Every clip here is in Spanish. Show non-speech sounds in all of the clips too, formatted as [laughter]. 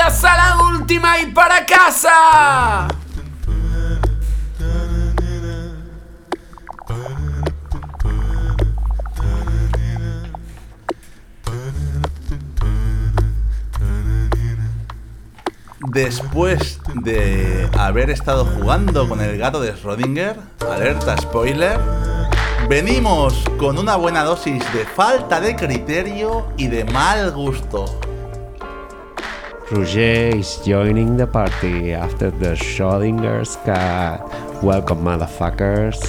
Bienvenidas a la última y para casa. Después de haber estado jugando con el gato de Schrödinger, alerta spoiler, venimos con una buena dosis de falta de criterio y de mal gusto. Roger is joining the party after the Schrödinger's cat. Welcome, motherfuckers.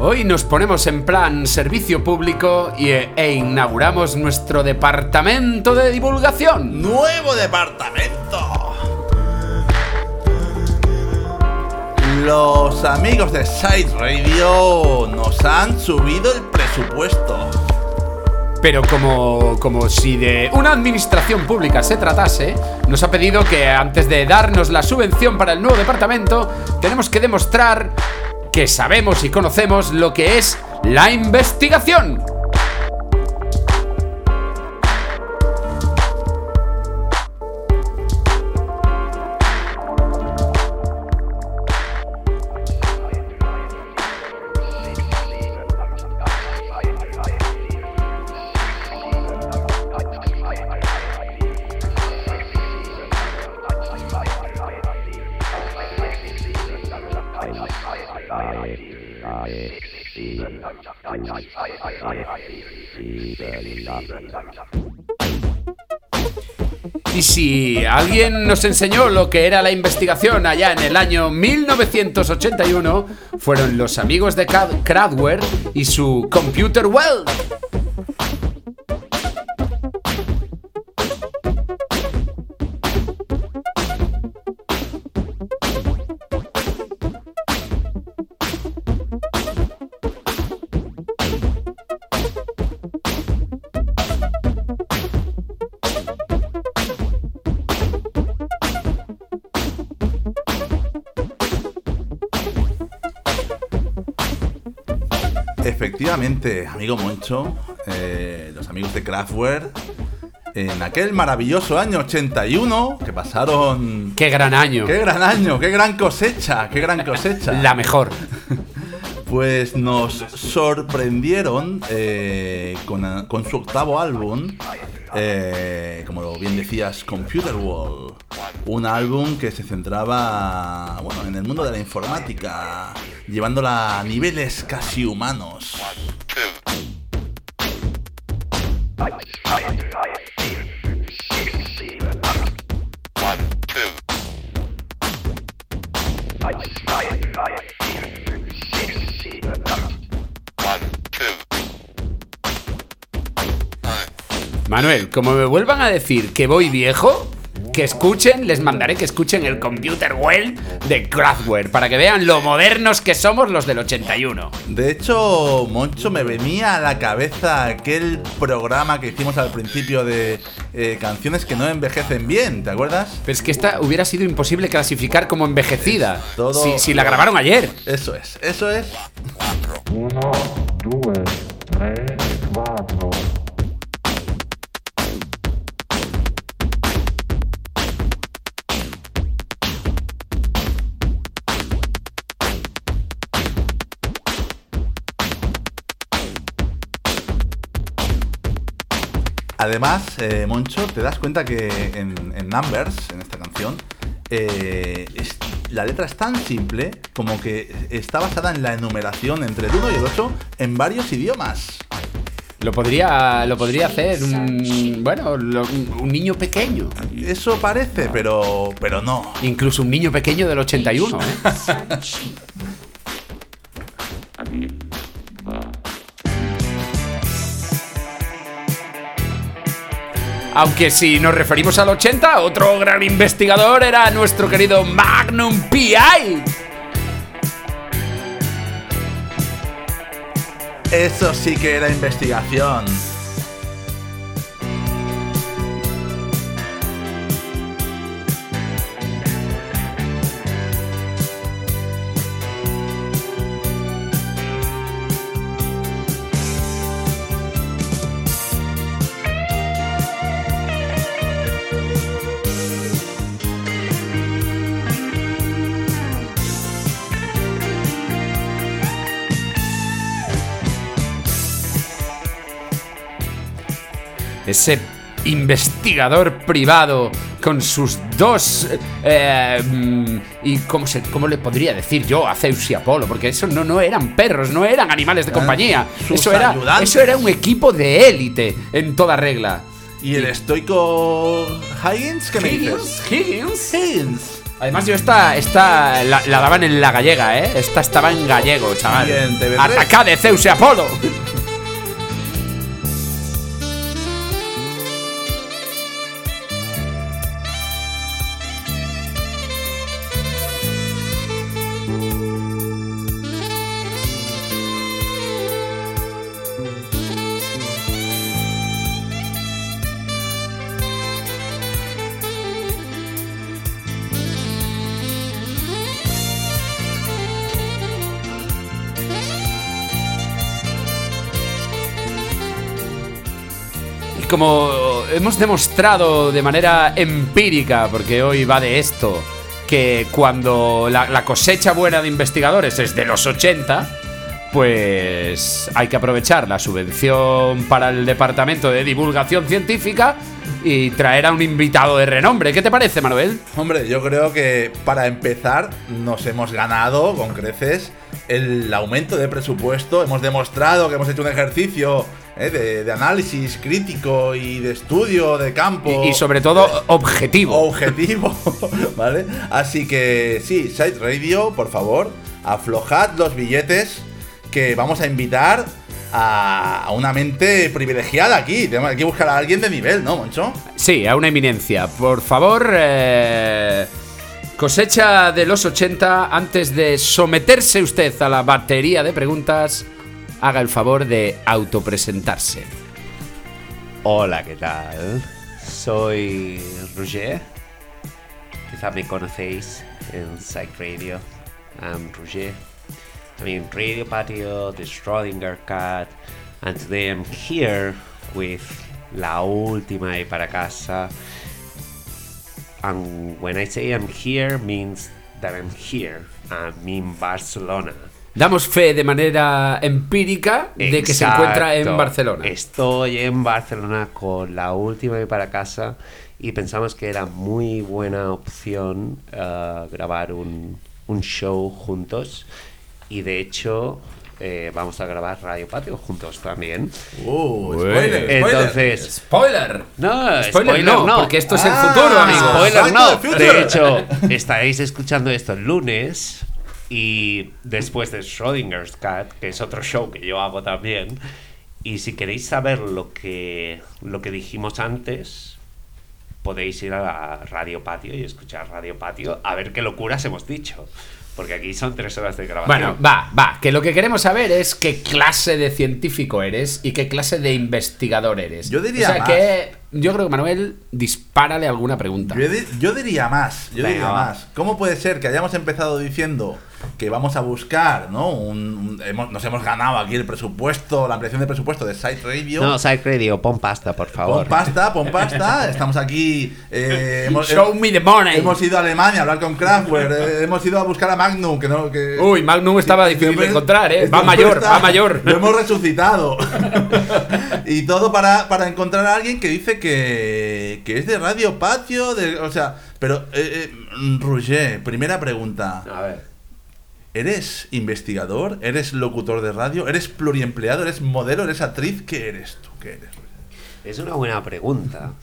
Hoy nos ponemos en plan servicio público y, e inauguramos nuestro departamento de divulgación. ¡Nuevo departamento! Los amigos de Side Radio nos han subido el presupuesto. Pero como, como si de una administración pública se tratase, nos ha pedido que antes de darnos la subvención para el nuevo departamento, tenemos que demostrar que sabemos y conocemos lo que es la investigación. Y si alguien nos enseñó lo que era la investigación allá en el año 1981, fueron los amigos de Cradware y su Computer World. Amigo Moncho, eh, los amigos de Kraftwerk, en aquel maravilloso año 81 que pasaron... ¡Qué gran año! ¡Qué gran año! ¡Qué gran cosecha! ¡Qué gran cosecha! La mejor. [laughs] Pues nos sorprendieron eh, con, con, su octavo álbum, eh, como bien decías, Computer World. Un álbum que se centraba bueno, en el mundo de la informática, llevándola a niveles casi humanos. Manuel, como me vuelvan a decir que voy viejo, que escuchen, les mandaré que escuchen el Computer Well de Kraftwerk para que vean lo modernos que somos los del 81. De hecho, Moncho, me venía a la cabeza aquel programa que hicimos al principio de eh, canciones que no envejecen bien, ¿te acuerdas? Pero es que esta hubiera sido imposible clasificar como envejecida. si, si la grabaron ayer. Eso es, eso es. Uno, dos, tres, Además, eh, Moncho, te das cuenta que en, en Numbers, en esta canción, eh, es- la letra es tan simple como que está basada en la enumeración entre el 1 y el 8 en varios idiomas. Lo podría, lo podría hacer un, bueno, lo- un un niño pequeño. Eso parece, pero, pero no. Incluso un niño pequeño del 81. ¿eh? [laughs] Aunque si nos referimos al 80, otro gran investigador era nuestro querido Magnum PI. Eso sí que era investigación. Ese investigador privado con sus dos eh, mm, y cómo se cómo le podría decir yo a Zeus y Apolo porque eso no no eran perros no eran animales de compañía sus eso era eso era un equipo de élite en toda regla ¿Y el estoico Higgins? ¿Qué me dices? Higgins Higgins. Además yo esta, esta la, la daban en la gallega, ¿eh? Esta estaba en gallego, chaval. Bien, TV3. Atacá de Zeus y Apolo. [laughs] como hemos demostrado de manera empírica, porque hoy va de esto, que cuando la, cosecha buena de investigadores es de los 80, pues hay que aprovechar la subvención para el Departamento de Divulgación Científica y traer a un invitado de renombre. ¿Qué te parece, Manuel? Hombre, yo creo que para empezar nos hemos ganado con creces el aumento de presupuesto. Hemos demostrado que hemos hecho un ejercicio eh, de, de análisis crítico y de estudio de campo. Y, y sobre todo, objetivo. objetivo, [laughs] ¿vale? Así que sí, Side Radio, por favor, aflojad los billetes que vamos a invitar a, a una mente privilegiada aquí. Tenemos que buscar a alguien de nivel, ¿no, Moncho? Sí, a una eminencia. Por favor, eh, cosecha de los 80, antes de someterse usted a la batería de preguntas, haga el favor de autopresentarse. Hola, ¿qué tal? Soy Roger. Quizá me conocéis en Psych Radio. I'm Roger. I'm in Radio Patio, the Schrödinger Cat, and today I'm here with La Última y para casa. And when I say I'm here, means that I'm here. I'm in Barcelona. Damos fe de manera empírica de que se encuentra en. Barcelona. Estoy en Barcelona con la última y para casa y pensamos que era muy buena opción eh, grabar un, un show juntos y de hecho eh, vamos a grabar Radio Patio juntos también. Uh, spoiler, spoiler. Entonces, Spoiler. no, Spoiler, no, porque esto es el Ah, futuro, amigos. Spoiler no. De hecho, estaréis escuchando esto el lunes y después de Schrodinger's Cat, que es otro show que yo hago también. Y si queréis saber lo que, lo que dijimos antes, podéis ir a la Radio Patio y escuchar Radio Patio a ver qué locuras hemos dicho. Porque aquí son tres horas de grabación. Bueno, va, va, que lo que queremos saber es qué clase de científico eres y qué clase de investigador eres. Yo diría O sea más. que yo creo que Manuel dispárale alguna pregunta. Yo, di- yo diría más, yo Venga, diría va. más. ¿Cómo puede ser que hayamos empezado diciendo que vamos a buscar, ¿no? Un, un- hemos- nos hemos ganado aquí el presupuesto, la ampliación de presupuesto de Site Radio. No, Psych Radio, pon pasta, por favor. Pon pasta, pon pasta. Estamos aquí. eh, hemos, Show me the money. hemos ido a Alemania a hablar con Kraftwerk. eh, hemos ido a buscar a Magnum. Que no, que, Uy, Magnum estaba difícil de encontrar, ¿eh? Va mayor, está- va mayor. Lo hemos resucitado. [laughs] y todo para, para encontrar a alguien que dice que, que es de Radio Patio. De, o sea, pero, eh, eh, Roger, primera pregunta. A ver. ¿Eres investigador? ¿Eres locutor de radio? ¿Eres pluriempleado? ¿Eres modelo? ¿Eres actriz? ¿Qué eres tú? ¿Qué eres? Es una buena pregunta.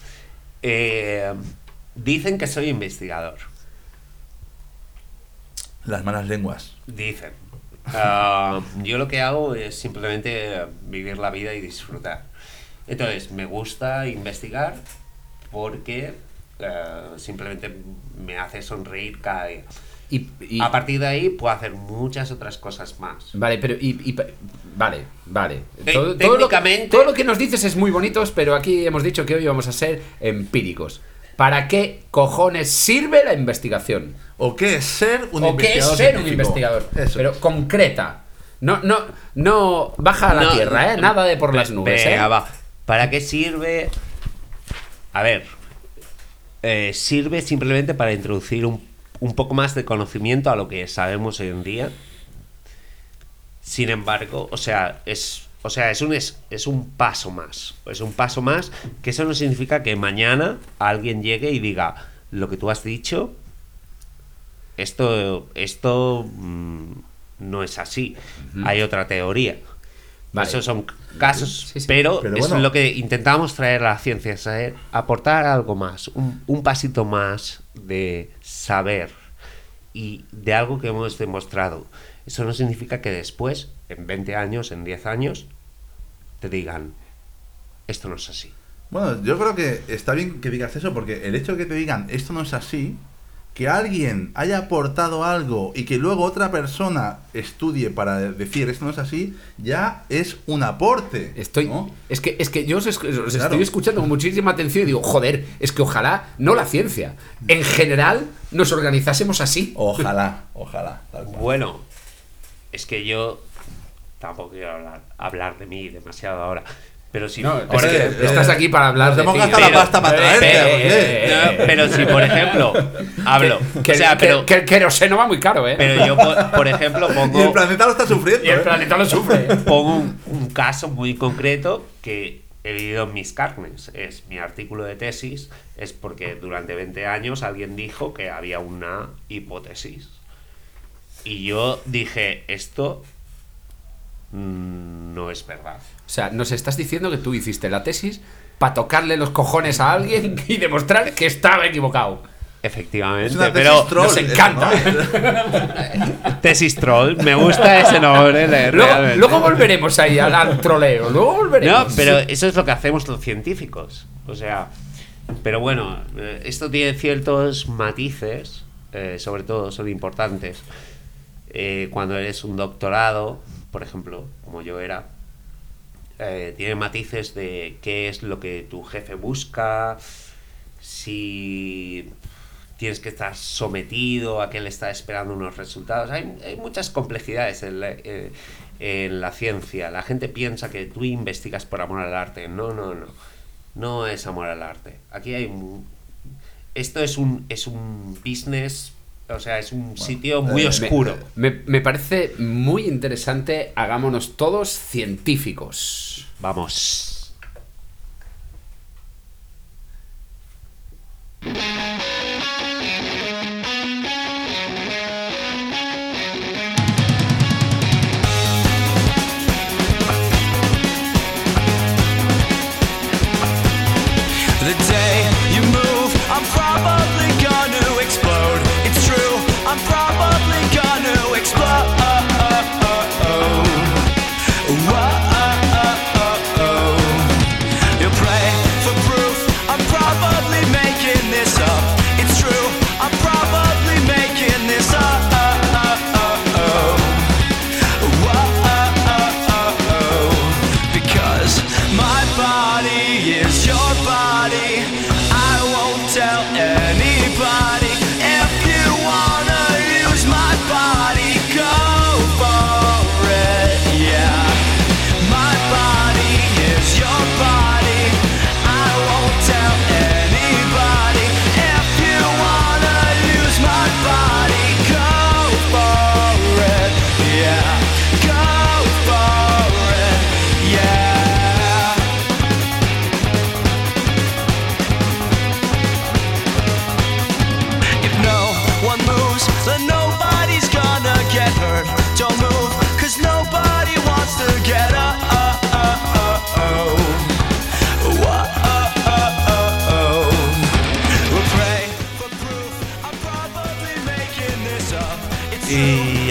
Eh, dicen que soy investigador. Las malas lenguas. Dicen. Ah, yo lo que hago es simplemente vivir la vida y disfrutar. Entonces, me gusta investigar porque eh, simplemente me hace sonreír cada día. Y, y- A partir de ahí puedo hacer muchas otras cosas más. Vale, pero y, y- vale, vale. Te- Todo, todo lo, técnicamente- todo lo que nos dices es muy bonito, pero aquí hemos dicho que hoy vamos a ser empíricos. ¿Para qué cojones sirve la investigación? ¿O qué es ser un ¿O qué es investigador? ser un científico? investigador? Eso. Pero concreta. No, no, no baja a la No, tierra, ¿eh? Nada de por las nubes, Venga, ¿eh? va. ¿Para qué sirve? A ver, eh, sirve simplemente para introducir un, un poco más de conocimiento a lo que sabemos hoy en día. Sin embargo, o sea, es O sea, es un, es, es un paso más. Es un paso más que eso no significa que mañana alguien llegue y diga lo que tú has dicho. Esto, esto mm, no es así. Hay otra teoría. Vale. Esos son casos, Sí, sí. pero, Pero es lo que intentamos traer a la ciencia, aportar algo más, un, un pasito más de saber y de algo que hemos demostrado. Eso no significa que después, en 20 años, en 10 años, te digan, esto no es así. Bueno, yo creo que está bien que digas eso porque el hecho de que te digan esto no es así, que alguien haya aportado algo y que luego otra persona estudie para decir esto no es así, ya es un aporte. Estoy. ¿no? Es que, es que yo os, es- os Claro. estoy escuchando con muchísima atención y digo, joder, es que ojalá, no la ciencia, en general nos organizásemos así. Ojalá, [laughs] ojalá. tal cual. Bueno, es que yo tampoco quiero hablar, hablar de mí demasiado ahora, pero si... No, por es que ejemplo- estás aquí para hablar de ti. la pero- pasta para eh, traerte. eh, eh, No, pero si, por ejemplo, [laughs] hablo... Que, o sea, que- pero, que el queroseno va muy caro, ¿eh? pero yo, por, por ejemplo, [laughs] Y el pongo... planeta lo está sufriendo. y el ¿eh? planeta lo sufre. [laughs] pongo un, un caso muy concreto que he vivido en mis carnes. Es mi artículo de tesis, es porque durante 20 años alguien dijo que había una hipótesis. Y yo dije, esto no es verdad. O sea, nos estás diciendo que tú hiciste la tesis para tocarle los cojones a alguien [laughs] y demostrar que estaba equivocado. Efectivamente, Es una tesis pero troll, nos eso, encanta. ¿no? [laughs] [laughs] tesis troll, me gusta ese nombre. Luego, luego volveremos ahí al, al troleo. Luego volveremos. No, pero eso es lo que hacemos los científicos. O sea, pero bueno, eh, esto tiene ciertos matices, eh, sobre todo son importantes. Eh, cuando eres un doctorado, por ejemplo, como yo era, eh, tiene matices de qué es lo que tu jefe busca, si tienes que estar sometido a que él está esperando unos resultados. Hay, hay muchas complejidades en la, eh, en la ciencia. La gente piensa que tú investigas por amor al arte. No, no, no. No es amor al arte. Aquí hay... mu- Esto es un, es un business, o sea, es un sitio muy eh, oscuro. Me, me parece muy interesante. Hagámonos todos científicos. Vamos.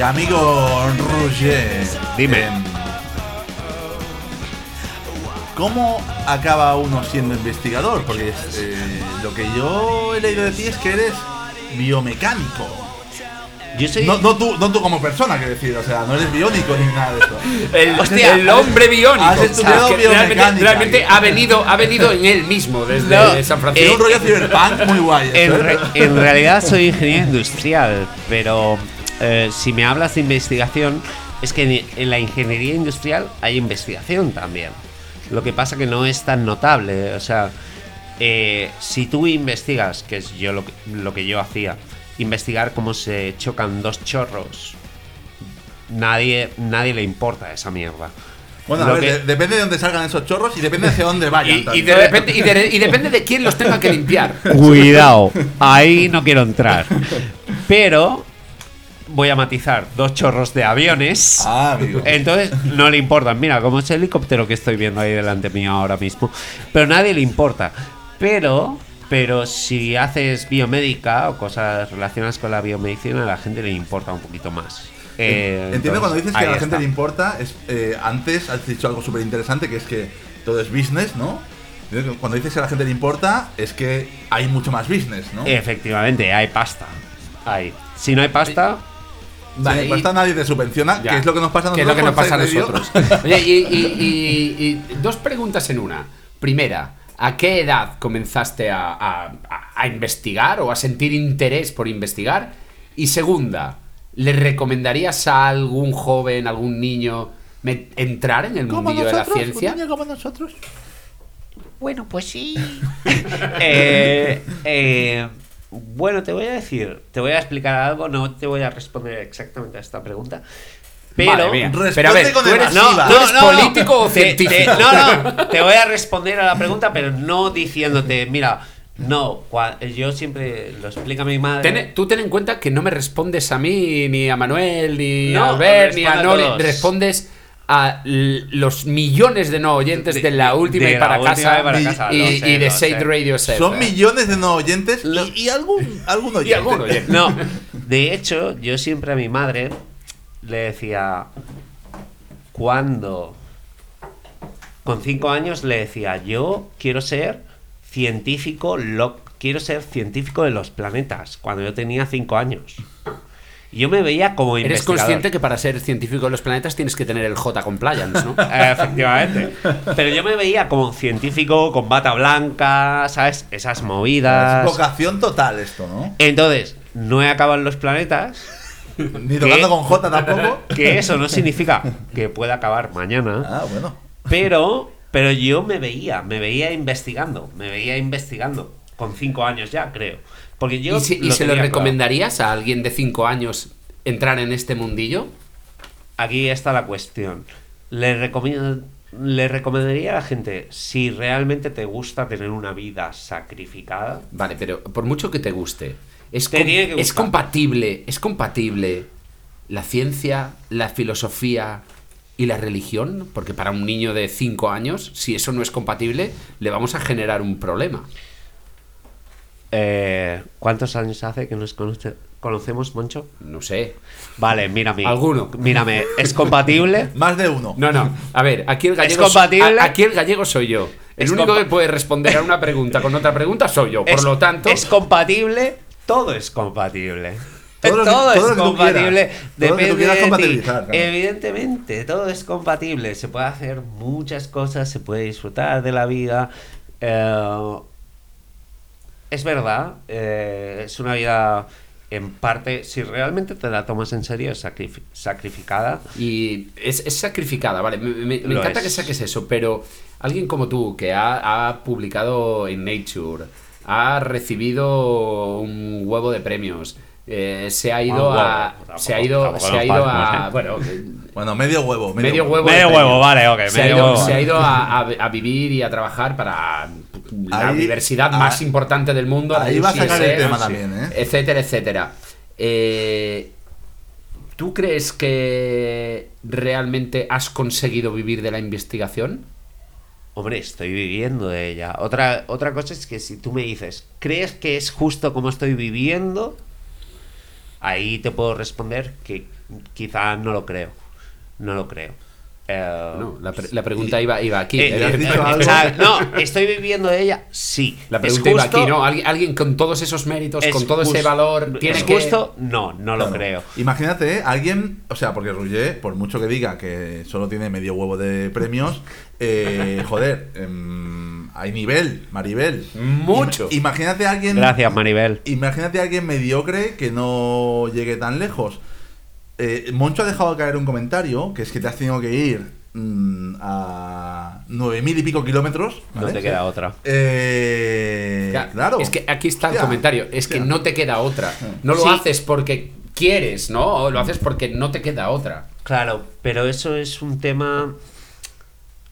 Amigo Roger, Dime. em, ¿cómo acaba uno siendo investigador? Porque eh, lo que yo he leído de ti es que eres biomecánico. Yo soy... No, no tú, no tú como persona, quiero decir, o sea, no eres biónico ni nada de eso. [laughs] El, Hostia, el hombre biónico. has estudiado que realmente, biomecánica. realmente ha venido, ha venido en él mismo [laughs] desde No, San Tiene Francisco. un rollo muy guay. En, ¿eh? re- en realidad soy ingeniero industrial, pero eh, si me hablas de investigación, es que en, la ingeniería industrial hay investigación también. Lo que pasa que no es tan notable. O sea, eh, si tú investigas, que es yo lo que, lo que yo hacía, investigar cómo se chocan dos chorros, nadie, nadie le importa esa mierda. Bueno, a Lo ver, que- de- depende de dónde salgan esos chorros y depende hacia dónde [laughs] vayan. Y, y también. de repente, y, de- y depende de quién los tenga que limpiar. Cuidado, ahí no quiero entrar. Pero voy a matizar dos chorros de aviones. Ah, amigo. Entonces no le importan. Mira, como ese helicóptero que estoy viendo ahí delante mío ahora mismo. Pero nadie le importa. Pero, pero si haces biomédica o cosas relacionadas con la biomedicina, a la gente le importa un poquito más. Eh, Entiendo cuando dices que a la gente le importa, es, eh, antes has dicho algo súper interesante, que es que todo es business, ¿no? Cuando dices que a la gente le importa, es que hay mucho más business, ¿no? Efectivamente, hay pasta. Hay. Si no hay pasta, Vale, le y- cuesta a nadie te subvenciona, Ya. que es lo que nos pasa a Que nosotros. es lo que nos pasa a nosotros. [laughs] Oye, y, y- y- y dos preguntas en una. Primera, ¿a qué edad comenzaste a, a- a- a investigar o a sentir interés por investigar? Y segunda, ¿le recomendarías a algún joven, algún niño me- entrar en el mundillo de la ciencia? un niño como nosotros. Bueno, pues sí. [laughs] Eh, eh, bueno, te voy a decir, te voy a explicar algo, no te voy a responder exactamente a esta pregunta. Pero. Pero a ver, con ¿tú eres, evasiva. ¿tú eres político o Te- te- científico? no, no, te voy a responder a la pregunta, pero no diciéndote, mira, no, yo siempre lo explica mi madre. Ten- tú ten en cuenta que no me respondes a mí, ni a Manuel, ni No, a Albert, ni a todos. Respondes a los millones de no oyentes de, la última de y para casa y para y, casa, y- lo sé, y de sé. Radio Set. Son millones de no oyentes Lo- y, y algún, algún oyente. Y algún oyente. No, [laughs] de hecho, yo siempre a mi madre le decía, cuando, con cinco años le decía, yo quiero ser científico, lo, quiero ser científico de los planetas, cuando yo tenía cinco años. Yo me veía como Eres investigador. consciente que para ser científico de los planetas tienes que tener el J compliance, ¿no? [laughs] Efectivamente. Pero yo me veía como científico con bata blanca, ¿sabes? Esas Es movidas. vocación total esto, ¿no? Entonces, no he acabado en los planetas. [laughs] Ni tocando con J tampoco. [laughs] Que eso no significa que pueda acabar mañana. Ah, bueno. Pero, pero yo me veía, me veía investigando, me veía investigando. Con cinco años ya, creo. Porque yo ¿Y, si- y se lo claro. recomendarías a alguien de 5 años entrar en este mundillo? Aquí está la cuestión. Le recomiendo. Le recomendaría a la gente, si realmente te gusta tener una vida sacrificada, Vale, pero por mucho que te guste, ¿es, com- que es compatible, es compatible la ciencia, la filosofía y la religión? Porque para un niño de 5 años, si eso no es compatible, le vamos a generar un problema. Eh, ¿Cuántos años hace que nos conoce- conocemos, Moncho? No sé. Vale, mírame. Alguno. Mírame, ¿es compatible? [laughs] Más de uno. No, no. A ver, aquí el gallego. compatible? a- aquí el gallego soy yo. El Es único que puede responder a una pregunta con otra pregunta soy yo. Por Es- lo tanto. ¿Es compatible? Todo es compatible. [laughs] Todo que- es compatible. Depende de ti. claro. Evidentemente, todo es compatible. Se puede hacer muchas cosas, se puede disfrutar de la vida. Eh, es verdad, eh, es una vida en parte, si realmente te la tomas en serio, es sacrifi- sacrificada. Y es, es sacrificada, vale. Me, me- encanta es. que saques eso, pero alguien como tú, que ha, ha publicado en Nature, ha recibido un huevo de premios, eh, se ha ido huevo, a. tampoco- Se ha ido, se ha ido a. Bueno, [laughs] Bueno, medio huevo. Medio, medio huevo. Medio huevo, vale, ok, Se ha ido, huevo. se ha ido a, a- a vivir y a trabajar para la Ahí- universidad ah, más importante del mundo. ahí va a sacar el tema también, ¿eh? Etcétera, etcétera. Eh, ¿Tú crees que realmente has conseguido vivir de la investigación? Hombre, estoy viviendo de ella. Otra, otra cosa es que si tú me dices, ¿crees que es justo como estoy viviendo? Ahí te puedo responder que quizá no lo creo. No lo creo. Eh, No, la, pre- la pregunta iba, iba aquí. eh, ¿le has eh, dicho eh, algo? o sea, no, estoy viviendo de ella, sí. La ¿Es pregunta iba aquí, ¿no? Alguien, alguien con todos esos méritos, ¿Es con todo ese valor, tiene ¿Es que... justo? No, no lo creo. Imagínate, ¿eh? alguien, o sea, porque Roger, por mucho que diga que solo tiene medio huevo de premios, eh, [laughs] joder, em, hay nivel, Maribel. Mucho. Im- Imagínate a alguien. Gracias, Maribel. Imagínate a alguien mediocre que no llegue tan lejos. Eh, Moncho ha dejado caer un comentario, que es que te has tenido que ir mm, a nueve mil y pico kilómetros. No te queda otra. Eh, Claro, claro. Es que aquí está el comentario. Es que no te queda otra. No lo Sí. haces porque quieres, ¿no? O lo haces porque no te queda otra. Claro, pero eso es un tema.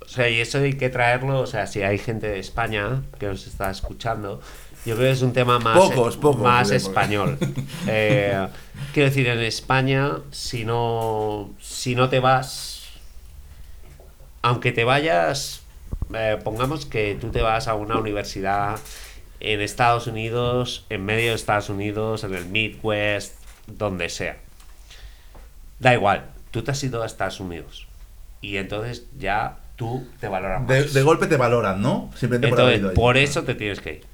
sea, y eso hay que traerlo, o sea, si hay gente de España que nos está escuchando, yo creo que es un tema más, Pocos, pocos, más español. [laughs] Eh, quiero decir, en España, si no, si no te vas, aunque te vayas, eh, pongamos que tú te vas a una universidad en Estados Unidos, en medio de Estados Unidos, en el Midwest, donde sea. Da igual, tú te has ido a Estados Unidos. Y entonces ya tú te valoras más. De, de golpe te valoran, ¿no? Simplemente por entonces, ahí. por eso te tienes que ir.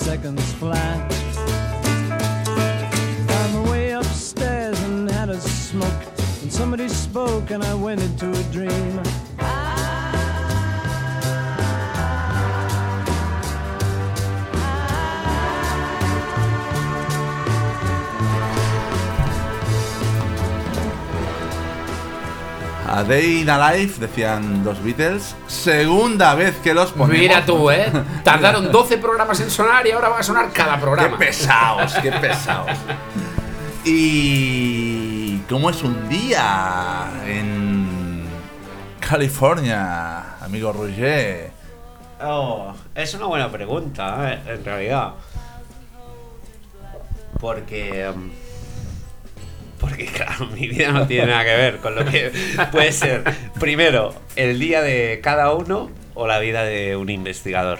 seconds flat. Found my way upstairs and had a smoke. And somebody spoke and I went into a dream. A Day in a Life, decían los Beatles. Segunda vez que los ponemos. Mira tú, ¿eh? [laughs] Tardaron 12 programas en sonar y ahora va a sonar cada Qué programa. pesados, qué [laughs] pesados. Y cómo es un día en California, amigo Roger. Oh, es una buena pregunta, eh, en realidad. Porque. mm, Porque, claro, mi vida no tiene nada que ver con lo que puede ser, primero, el día de cada uno o la vida de un investigador.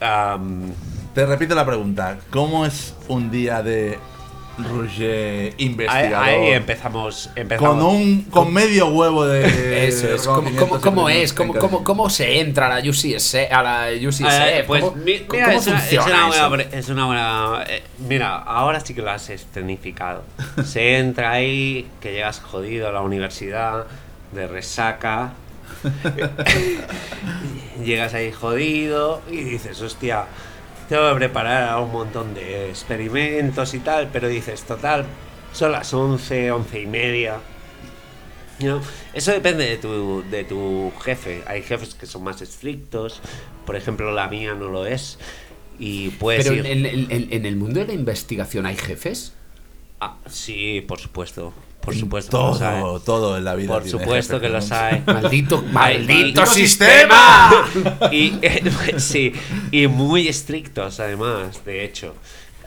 Te repito la pregunta, ¿cómo es un día de Roger investigador? ahí empezamos, empezamos. con un con medio huevo de [laughs] Eso es. ¿Cómo, cómo- cómo es? ¿Cómo, cómo, cómo se entra a la UCS? A la UCSF? Pues ¿Cómo, mi- cómo mira, es, una, es funciona una buena, eso? pre- es una buena- eh, mira, ahora sí que lo has escenificado. [laughs] Se entra ahí, que llegas jodido a la universidad, de resaca. [laughs] llegas ahí jodido y dices, hostia, tengo que preparar un montón de experimentos y tal, pero dices, total, son las 11, 11 y media. ¿no? Eso depende de tu, de tu jefe. Hay jefes que son más estrictos, por ejemplo la mía no lo es. y puedes Pero ir. en, en- en- en el mundo de la investigación hay jefes. Ah, sí, por supuesto. Por supuesto que los hay. Todo, todo en la vida. Por tiene supuesto jefe que los hay. Maldito, maldito maldito sistema. y eh, [laughs] sí, y muy estrictos además, de hecho.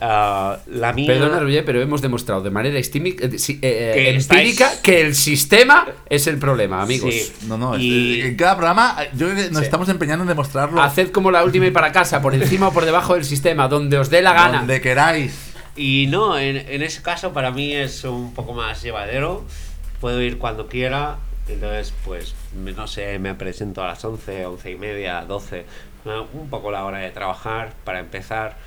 Ah, la mía Perdona, Roger, pero hemos demostrado de manera estímica- eh, sí, eh, Que empírica estáis- que el sistema es el problema, amigos. Sí. No, no, Y- en cada programa yo creo que nos Sí. estamos empeñando en demostrarlo Haced como la última y para casa, por encima o por debajo del sistema, donde os dé la gana. donde queráis. Y no, en, en ese caso para mí es un poco más llevadero. Puedo ir cuando quiera. Entonces, pues, no sé, me presento a las 11, 11 y media, 12. ¿no? Un poco la hora de trabajar para empezar.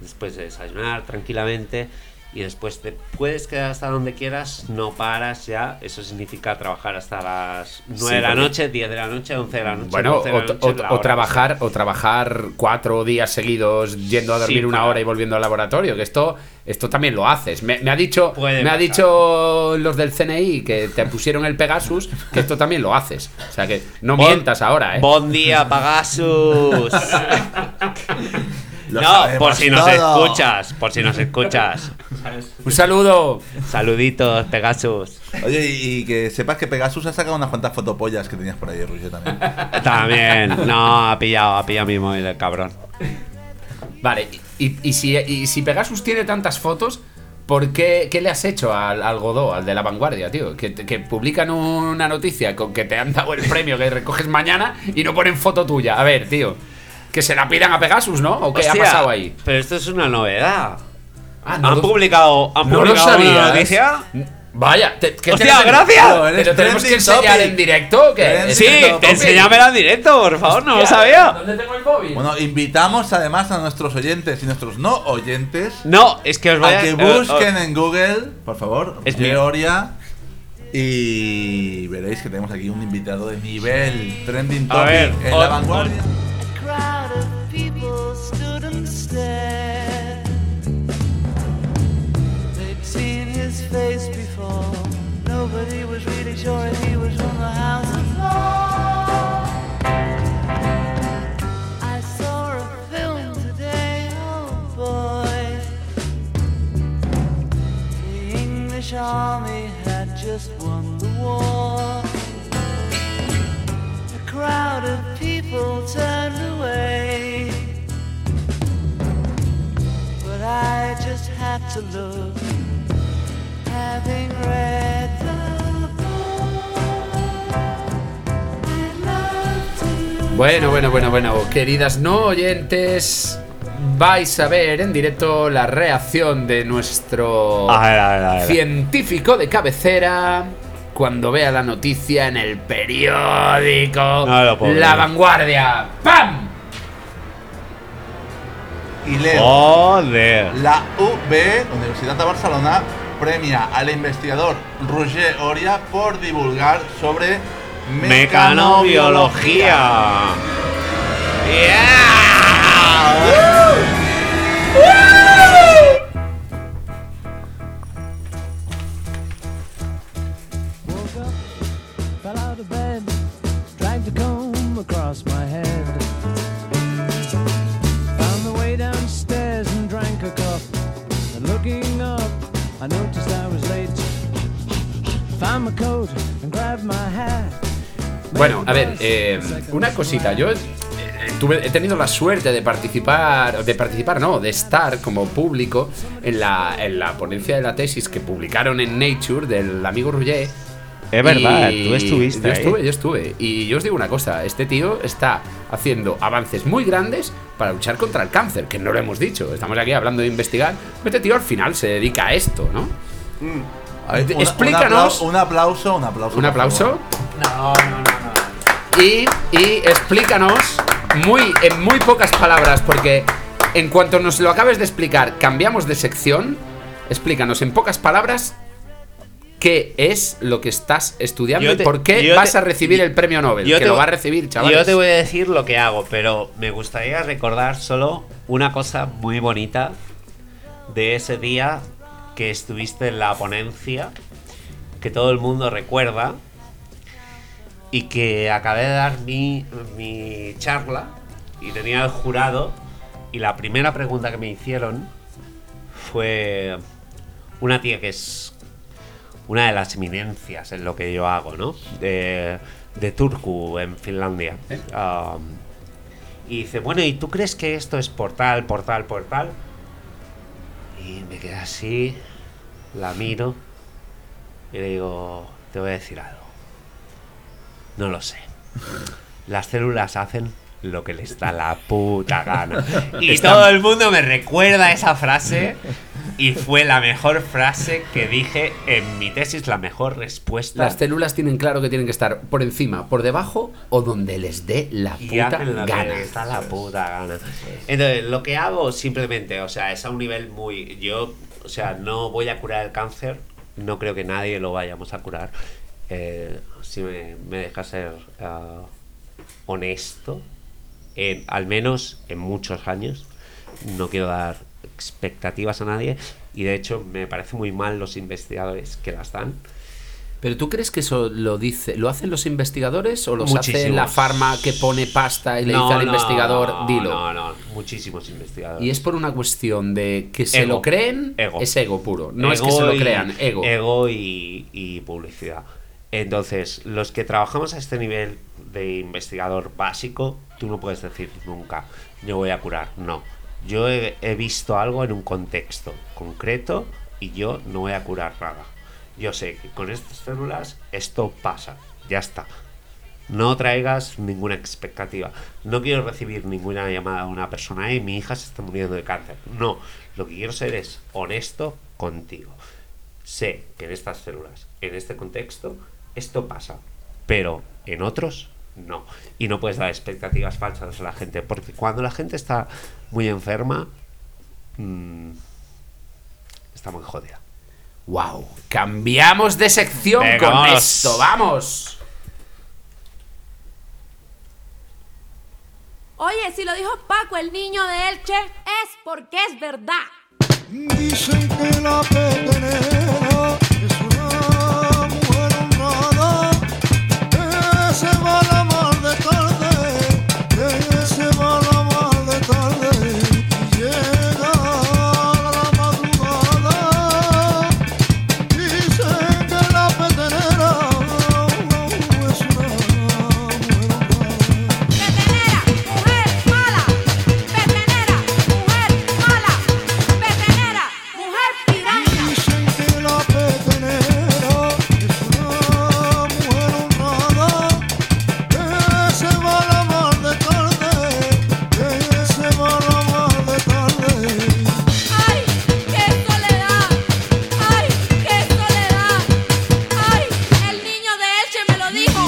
Después de desayunar tranquilamente. Y después te puedes quedar hasta donde quieras, no paras ya. Eso significa trabajar hasta las 9 Sí, de la noche, 10 de la noche, 11 de la noche. Bueno, 12 de la o, noche, trabajar o trabajar cuatro días seguidos yendo a dormir Sí, una para- hora y volviendo al laboratorio. Que esto, esto también lo haces. Me, me ha dicho, Puede me ha dicho los del CNI que te pusieron el Pegasus que esto también lo haces. O sea que no Bon- mientas ahora, ¿eh? Buen día, Pagasus. [laughs] Lo no, por si nos escuchas, por si nos escuchas. [laughs] Un saludo. Saluditos, Pegasus. Oye, y, y que sepas que Pegasus ha sacado unas cuantas fotopollas que tenías por ahí, Roger, también. [laughs] También, no, ha pillado, ha pillado mi móvil el cabrón. Vale, y, y si, y si Pegasus tiene tantas fotos, ¿por qué, qué le has hecho al, al Godó, al de la vanguardia, tío? Que, que publican una noticia con que te han dado el premio que recoges mañana y no ponen foto tuya. A ver, tío. Que se la pidan a Pegasus, ¿no? ¿O qué ha pasado ahí? Pero esto es una novedad. Ah, no han lo- publicado, han ¿No lo publicado una sabías? noticia. Vaya, te, ¿qué Hostia, gracias. Pero, tenemos que enseñar topic. en directo o qué? Sí, enséñamela en directo, por favor, no lo sabía. ¿Dónde tengo el móvil? Bueno, invitamos además a nuestros oyentes y nuestros no oyentes No, es que os voy a. a que eh, busquen oh, en Google, por favor, Es Georia. Y veréis que tenemos aquí un invitado de nivel trending A topic ver, en la vanguardia. A crowd of people stood and stared. They'd seen his face before. Nobody was really sure he was from the house of law. I saw a film today, oh boy. The English army had just won the war. A crowd of people turned away. To look, having read the book. I love to look Bueno, bueno, bueno, bueno, queridas no oyentes, vais a ver en directo la reacción de nuestro A ver, a ver, a ver. científico de cabecera cuando vea la noticia en el periódico No La. Vanguardia. ¡Pam! Y leo. Joder. La UB, Universidad de Barcelona, premia al investigador Roger Oria por divulgar sobre Mecanobiología. Bueno, a ver, eh, una cosita. Yo eh, tuve- he tenido la suerte de participar, de participar, no, de estar como público en la, en la ponencia de la tesis que publicaron en Nature del amigo Rouget. Es verdad, Y tú estuviste Yo ahí. estuve, yo estuve. Y yo os digo una cosa: este tío está haciendo avances muy grandes para luchar contra el cáncer, que no lo hemos dicho. Estamos aquí hablando de investigar. pero Este tío al final se dedica a esto, ¿no? A ver, un- Explícanos. Un, aplauso, un aplauso. Un por aplauso. favor. Y, y explícanos muy, en muy pocas palabras, porque en cuanto nos lo acabes de explicar, cambiamos de sección. Explícanos en pocas palabras qué es lo que estás estudiando Yo y te- por qué vas te- a recibir el premio Nobel. yo que te- lo va a recibir, chavales. Yo te voy a decir lo que hago, pero me gustaría recordar solo una cosa muy bonita de ese día que estuviste en la ponencia, que todo el mundo recuerda, y que acabé de dar mi, mi charla y tenía el jurado Y la primera pregunta que me hicieron fue una tía que es una de las eminencias en lo que yo hago, ¿no? De, de Turku, en Finlandia. Um, y dice, bueno, ¿y tú crees que esto es portal, portal, portal? Y me quedé así, la miro y le digo, te voy a decir algo. No lo sé. [laughs] Las células hacen lo que les da la puta gana. [laughs] Y todo el mundo me recuerda esa frase y fue la mejor frase que dije en mi tesis, la mejor respuesta. Las células tienen claro que tienen que estar por encima, por debajo o donde les dé la y puta hacen lo que gana. les da la puta gana. Entonces, lo que hago simplemente, o sea, es a un nivel muy. Yo, o sea, no voy a curar el cáncer, no creo que nadie lo vayamos a curar. Eh, si me, me deja ser ah, honesto, al menos en muchos años, no quiero dar expectativas a nadie y de hecho me parece muy mal los investigadores que las dan. Pero tú crees que eso lo dice, lo hacen los investigadores o los hace Muchísimos. la farma que pone pasta y le No, dice al no, investigador, dilo? No, no, muchísimos investigadores. Y es por una cuestión de que se Ego. lo creen, Ego. es ego puro. No es que se lo y- crean, ego. Ego y, y publicidad. Entonces, los que trabajamos a este nivel de investigador básico, tú no puedes decir nunca, yo voy a curar. No. Yo he, visto algo en un contexto concreto y yo no voy a curar nada. Yo sé que con estas células esto pasa. Ya está. No traigas ninguna expectativa. No quiero recibir ninguna llamada de una persona y mi hija se está muriendo de cáncer. No, lo que quiero ser es honesto contigo. Sé que en estas células, en este contexto, esto pasa, pero en otros no. Y no puedes dar expectativas falsas a la gente, porque cuando la gente está muy enferma, mm, está muy jodida. Wow. Cambiamos de sección Venga, con esto, vamos. Oye, si lo dijo Paco, el niño de Elche, es porque es verdad. Dicen que la petenera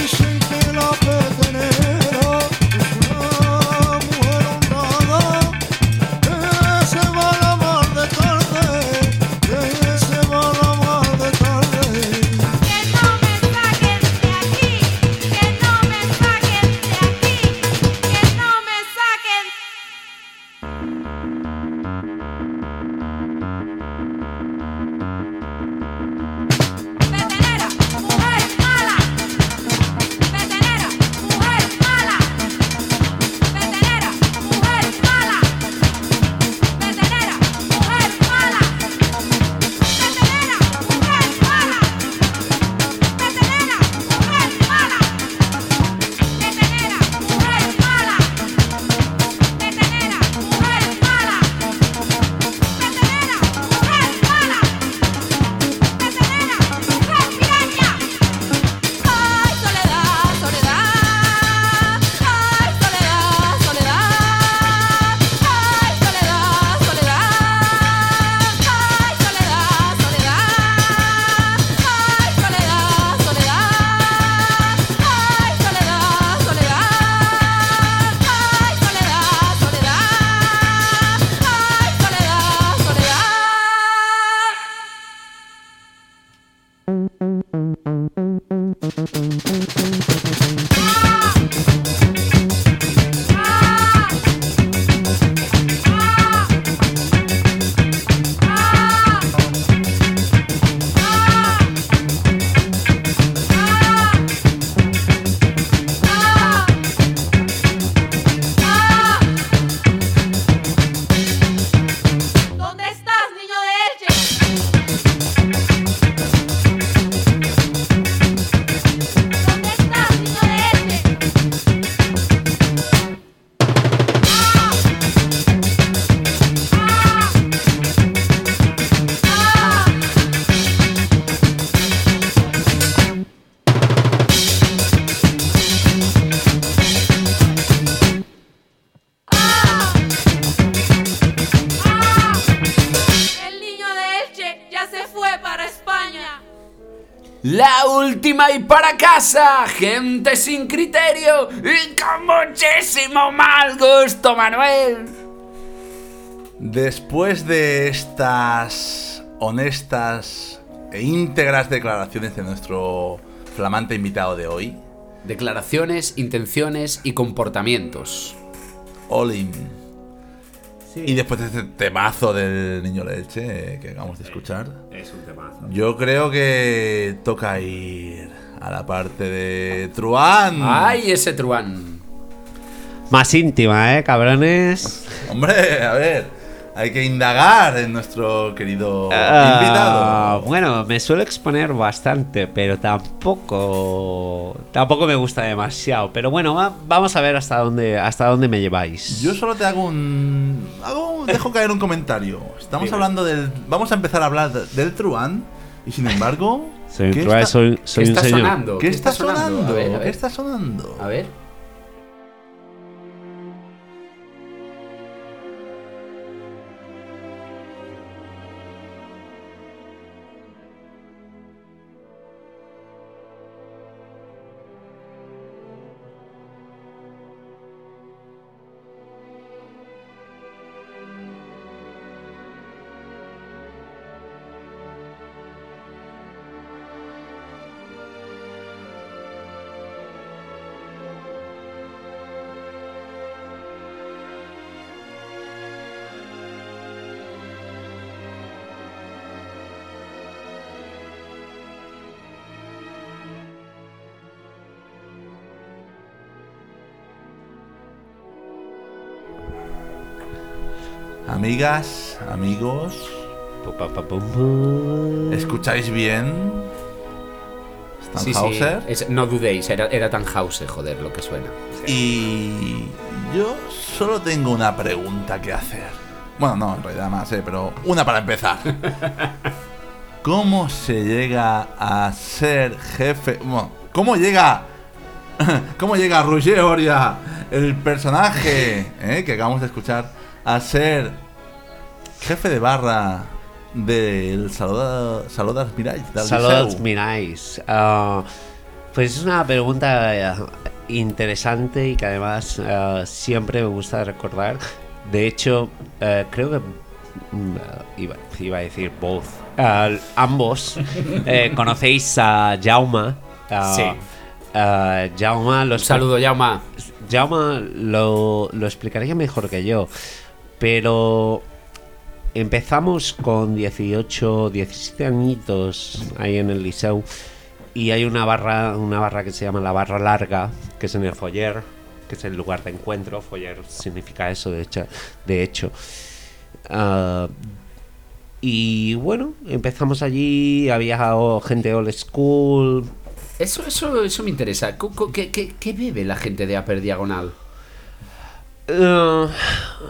Patient philosophers. Gente sin criterio y con muchísimo mal gusto, Manuel. Después de estas honestas e íntegras declaraciones de nuestro flamante invitado de hoy, Declaraciones, intenciones y comportamientos. Olin. Y después de este temazo del niño leche eh, que acabamos de escuchar, Es un temazo. yo creo que toca ir a la parte de Truán. ¡Ay, ese truán! Más íntima, ¿eh, cabrones? Hombre, a ver, hay que indagar en nuestro querido Ah, invitado. bueno, me suelo exponer bastante, pero tampoco tampoco me gusta demasiado. Pero bueno, va- vamos a ver hasta dónde hasta dónde me lleváis. Yo solo te hago un, hago un- dejo caer un comentario. Estamos hablando del, vamos a empezar a hablar de- del Truán y sin embargo, soy, un ¿qué está, soy, soy ¿Qué un está señor. sonando? ¿qué está sonando? A ver, a ver. ¿Qué está sonando? A ver. Amigas, amigos. ¿escucháis bien? Sí, sí. Tannhauser. es- no dudéis, era, era Tannhauser, joder, lo que suena. Y yo solo tengo una pregunta que hacer. Bueno, no, en realidad más, ¿eh? pero una para empezar. [laughs] ¿Cómo se llega a ser jefe? Bueno, ¿cómo llega? [laughs] ¿Cómo llega Roger Oria, el personaje eh, que acabamos de escuchar, a ser jefe de barra del Saludas Saludas Miralles? del Saludos. Ah, pues es una pregunta eh, interesante y que además eh, siempre me gusta recordar. De hecho, eh, creo que mm, iba, iba a decir both. Ambos [laughs] eh, conocéis a Jauma. Ah, Sí. Jauma los saludo, Yauma. Jaume lo, lo explicaría mejor que yo, pero empezamos con 18, 17 añitos ahí en el liceu y hay una barra, una barra que se llama la barra larga, que es en el foyer, que es el lugar de encuentro. Foyer significa eso, de hecho. Ah, y bueno, empezamos allí, había gente old school, Eso, eso, eso me interesa. ¿Cu- cu- ¿Qué, qué, qué bebe la gente de Upper Diagonal? Eh,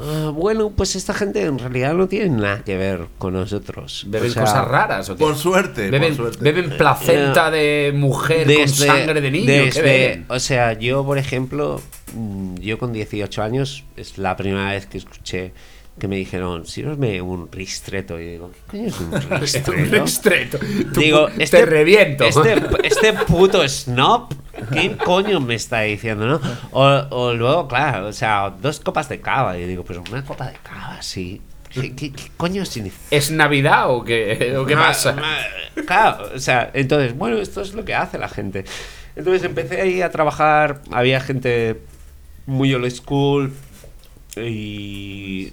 eh, bueno, pues esta gente en realidad no tiene nada que ver con nosotros. ¿Beben O sea, cosas raras o qué? Por suerte, ¿Beben, por suerte. beben placenta de mujer con sangre de niño? ¿Qué desde- beben? o sea, yo, por ejemplo, mm, yo con 18 años es la primera vez que escuché que me dijeron, sírveme un ristreto. Y digo, ¿qué coño es un [laughs] Un ristreto? ristreto. Tú- Digo, te este, reviento. Este, este puto snob, ¿qué coño me está diciendo, no? O, o luego, claro, o sea, dos copas de cava. Y digo, pues una copa de cava, sí. ¿Qué, qué- qué coño significa? ¿Es Navidad o qué, o qué Ma- pasa? ma- Claro, o sea, entonces, bueno, esto es lo que hace la gente. Entonces empecé ahí a trabajar, había gente muy old school y,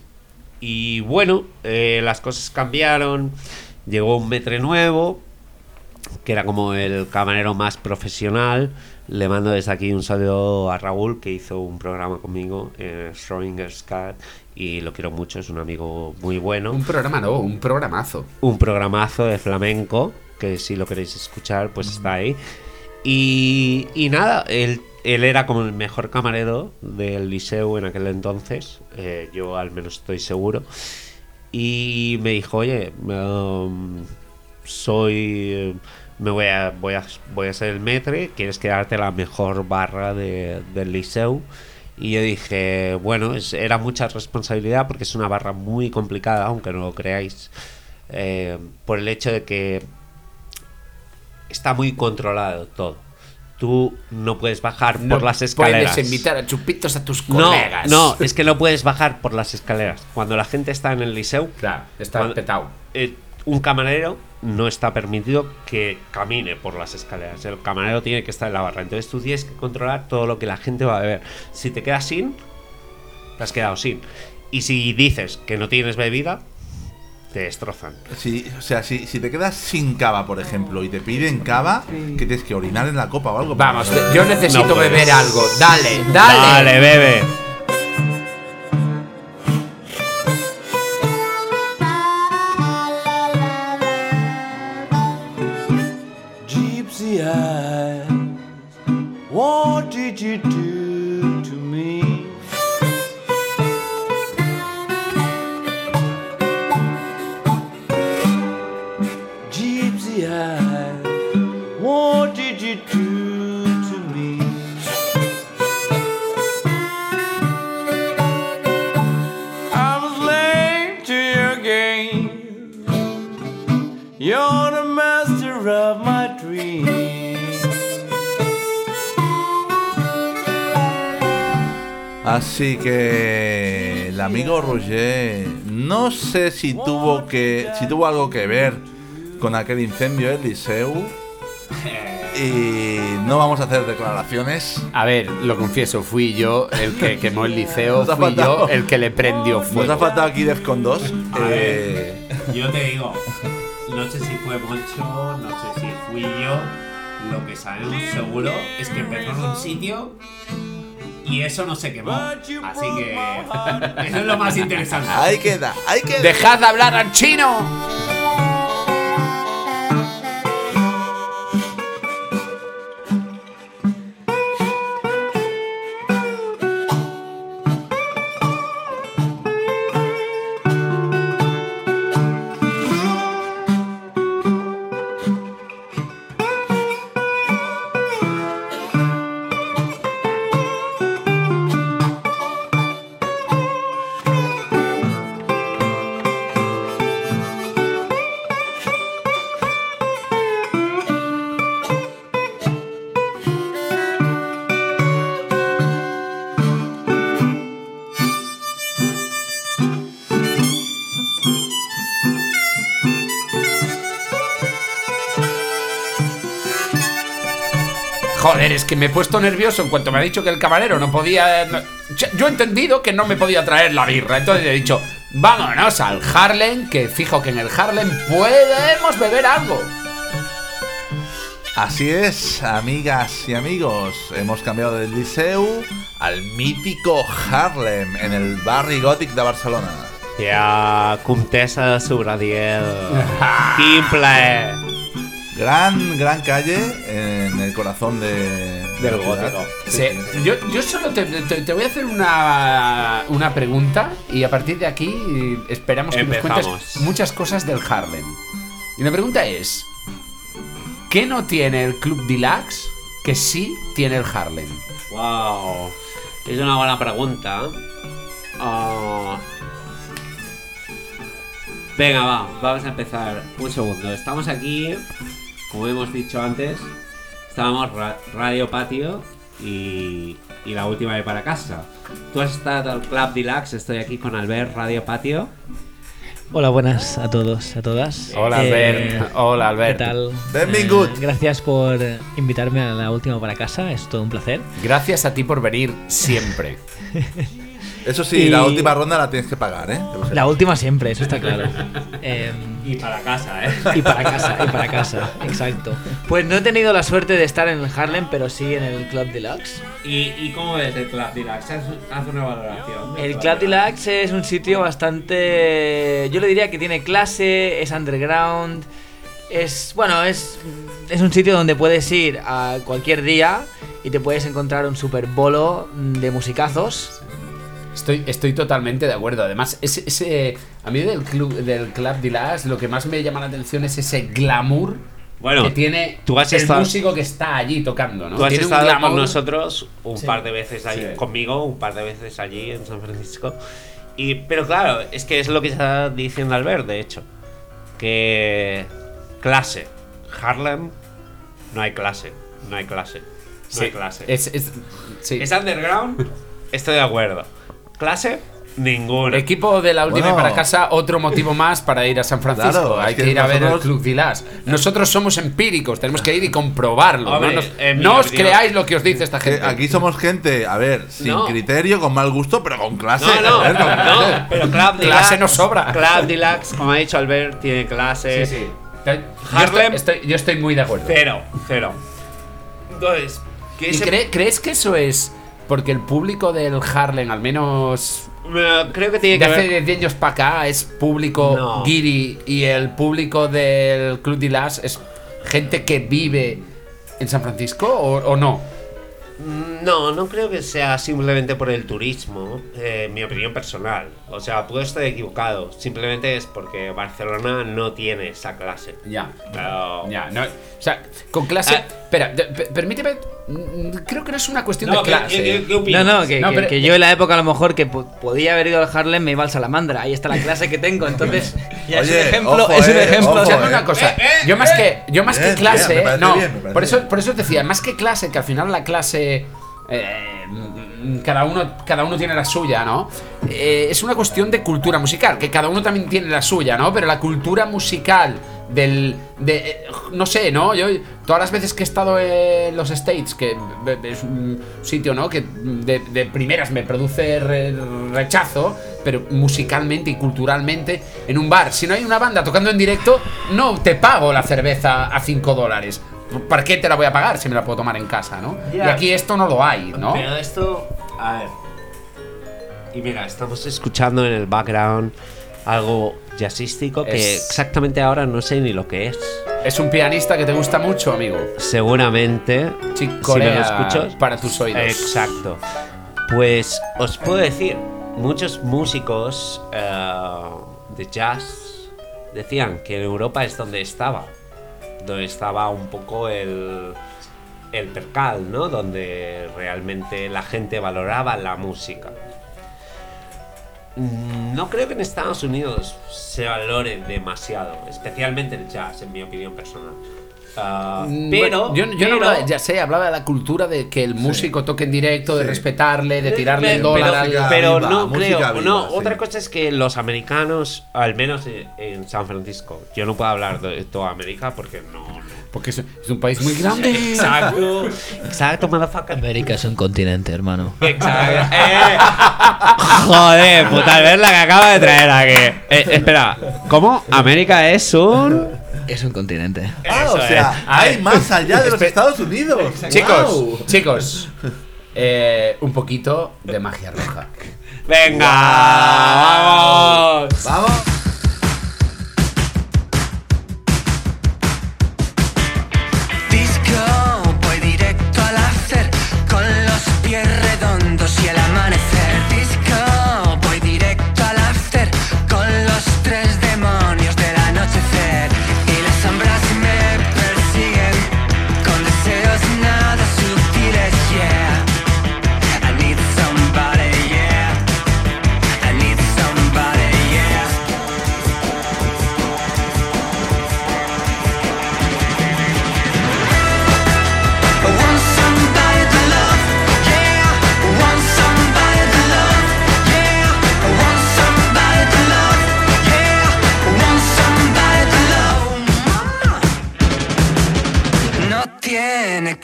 y bueno, eh, las cosas cambiaron, llegó un metre nuevo, que era como el camarero más profesional. Le mando desde aquí un saludo a Raúl, que hizo un programa conmigo, eh, Schrodinger's Cat, y lo quiero mucho, es un amigo muy bueno Un programa no, un programazo. un programazo de flamenco, que si lo queréis escuchar, pues está ahí. Y, y nada, él, él era como el mejor camarero del liceo en aquel entonces, eh, yo al menos estoy seguro. Y me dijo, oye, um, soy... Me voy a, voy, a, voy a ser el metre, ¿quieres quedarte la mejor barra de- del liceo? Y yo dije, bueno, era mucha responsabilidad porque es una barra muy complicada, aunque no lo creáis, eh, por el hecho de que está muy controlado todo. Tú no puedes bajar No por las escaleras. Puedes invitar a chupitos a tus no, colegas. no, es que no puedes bajar por las escaleras. Cuando la gente está en el liceo, Claro, está Cuando- petado. eh, un camarero no está permitido que camine por las escaleras. El camarero tiene que estar en la barra. Entonces tú tienes que controlar todo lo que la gente va a beber. Si te quedas sin, te has quedado sin. Y si dices que no tienes bebida, te destrozan. Si, o sea, si, si te quedas sin cava, por ejemplo, y te piden cava, que tienes que orinar en la copa o algo. Vamos, yo necesito No puedes. beber algo. Dale, dale. Dale, bebe. Así que el amigo Roger no sé si tuvo que si tuvo algo que ver con aquel incendio del Liceu y no vamos a hacer declaraciones. A ver, lo confieso, fui yo el que quemó el liceo, fui yo el que le prendió Nos ha fuego. faltado aquí Defcon 2. A ver. Eh, Yo te digo, no sé si fue Moncho, no sé si fui yo. Lo que sabemos seguro es que empezó en un sitio y eso no se quemó. Así que [laughs] eso es lo más interesante. ahí queda, ahí queda. ¡Dejad de hablar al chino! Que me he puesto nervioso en cuanto me ha dicho que el camarero no podía. no- yo he entendido que no me podía traer la birra. Entonces he dicho, vámonos al Harlem, que fijo que en el Harlem podemos beber algo. Así es, amigas y amigos, hemos cambiado del Liceu al mítico Harlem en el barri gòtic de Barcelona. Ja, Comtessa de Sobradiel. Quin plaer. Gran, gran calle en el corazón de Del gótico. Sí, yo, yo solo te, te- te voy a hacer una, una pregunta y a partir de aquí esperamos que nos cuentes muchas cosas del Harlem. Y la pregunta es, ¿qué no tiene el Club Deluxe que sí tiene el Harlem? Wow. Es una buena pregunta. Ah. Venga, va, vamos a empezar. Un segundo. Estamos aquí, como hemos dicho antes, estábamos ra- Radio Patio y, y la última de para casa. Tú has estado al Club Deluxe, estoy aquí con Albert, Radio Patio. Hola, buenas a todos, a todas. Hola, Eh, Albert. Hola, Albert. ¿Qué tal? Benvingut. Eh, gracias por invitarme a la última para casa, es todo un placer. Gracias a ti por venir siempre. [laughs] Eso sí, Y- la última ronda la tienes que pagar, ¿eh? La última siempre, eso está claro. [laughs] Em, Y para casa, ¿eh? y para casa, y para casa, exacto. Pues no he tenido la suerte de estar en el Harlem, pero sí en el Club Deluxe. ¿Y, y cómo ves el Club Deluxe? Haz, haz una valoración. El Club Deluxe es un sitio bastante. Yo le diría que tiene clase, es underground. Es. Bueno, es. Es un sitio donde puedes ir a cualquier día y te puedes encontrar un super bolo de musicazos. Estoy, estoy totalmente de acuerdo. Además, ese, ese- a mí del club del Club Deluxe lo que más me llama la atención es ese glamour Bueno, que tiene tú has el estado- músico que está allí tocando, ¿no? Tú has Tiene un estado con glamour- nosotros un Sí. par de veces allí, Sí. conmigo un par de veces allí en San Francisco. Y, pero claro, es que es lo que está diciendo Albert, de hecho. Que clase, Harlem, no hay clase. No hay clase. No Sí, hay clase. Es, es- sí. ¿Es underground? Estoy de acuerdo. ¿Clase? Ninguna. Equipo de la última Bueno. y para casa, otro motivo más para ir a San Francisco. Claro, es Hay que, que ir a ver el nosotros- Club Dilas. Nosotros somos empíricos, tenemos que ir y comprobarlo. Hombre, no nos- os creáis lo que os dice esta Que gente. aquí somos gente, a ver, sin No. criterio, con mal gusto, pero con clase. No, no, joder, con clase. no, pero Club Deluxe. Clase nos sobra. Club Deluxe, como ha dicho Albert, tiene clase. Sí, sí. Yo Harlem. estoy, estoy- yo estoy muy de acuerdo. Cero, cero. Entonces, ¿qué ¿Y se- cree- crees que eso es porque el público del Harlem, al menos creo que tiene de que hace ver. 10 años para acá, es público No. guiri y el público del Club Dilas es gente que vive en San Francisco o, o no? Mm, No, no creo que sea simplemente por el turismo, eh, mi opinión personal. O sea, puedo estar equivocado. Simplemente es porque Barcelona no tiene esa clase. Ya. Pero- Ya, no. O sea, con clase. Ah. Espera, de- pe- permíteme. Creo que no es una cuestión No, de ¿qué- clase. qué- qué- qué No, opinas? no, que, No, que- pero- que yo en la época a lo mejor que po- podía haber ido al Harlem me iba al Salamandra. Ahí está la clase que tengo. Entonces, ya es un Oye, ejemplo. ojo, es un eh, ejemplo. eh. una cosa. Eh, eh, yo más eh. que yo más que clase, bien, no. bien, por eso por eso os decía, más que clase, que al final la clase eh, cada uno cada uno tiene la suya, ¿no? Eh, es una cuestión de cultura musical, que cada uno también tiene la suya, ¿no? Pero la cultura musical del de eh, no sé, ¿no? Yo todas las veces que he estado en los States, que es un sitio, ¿no? Que de, primeras me produce re- rechazo, pero musicalmente y culturalmente en un bar, si no hay una banda tocando en directo, no te pago la cerveza a 5 dólares. ¿Para qué te la voy a pagar si me la puedo tomar en casa, no? Y aquí esto no lo hay, ¿no? Pero esto, a ver. Y mira, estamos escuchando en el background algo jazzístico que exactamente ahora no sé ni lo que es. Es un pianista que te gusta mucho, amigo. Seguramente, Chick si me lo escuchas, para tus oídos. Exacto. Pues os puedo decir, muchos músicos eh, de jazz decían que en Europa es donde estaba, donde estaba un poco el, el percal, ¿no? Donde realmente la gente valoraba la música. Mm, No creo que en Estados Unidos se valore demasiado, especialmente el jazz, en mi opinión personal. Ah, Mm, pero bueno, yo, yo no hablaba, ya sé, hablaba de la cultura de que el músico toque en directo, de Sí. respetarle, de tirarle el Pero- dólar pero, al. pero viva, no creo. viva, no, sí. otra cosa es que los americanos, al menos en, en San Francisco, yo no puedo hablar de toda América porque no. no. Porque es, es un país muy grande. Exacto, [laughs] exacto, motherfucker. América es un continente, hermano. Exacto. [laughs] Eh, joder, puta, al ver la que acaba de traer aquí. Eh, espera, ¿cómo? América es un. Es un continente. Ah, Eso o sea, es. hay más allá de los Estados Unidos. Chicos, chicos, eh, un poquito de magia roja. Venga, vamos. Vamos.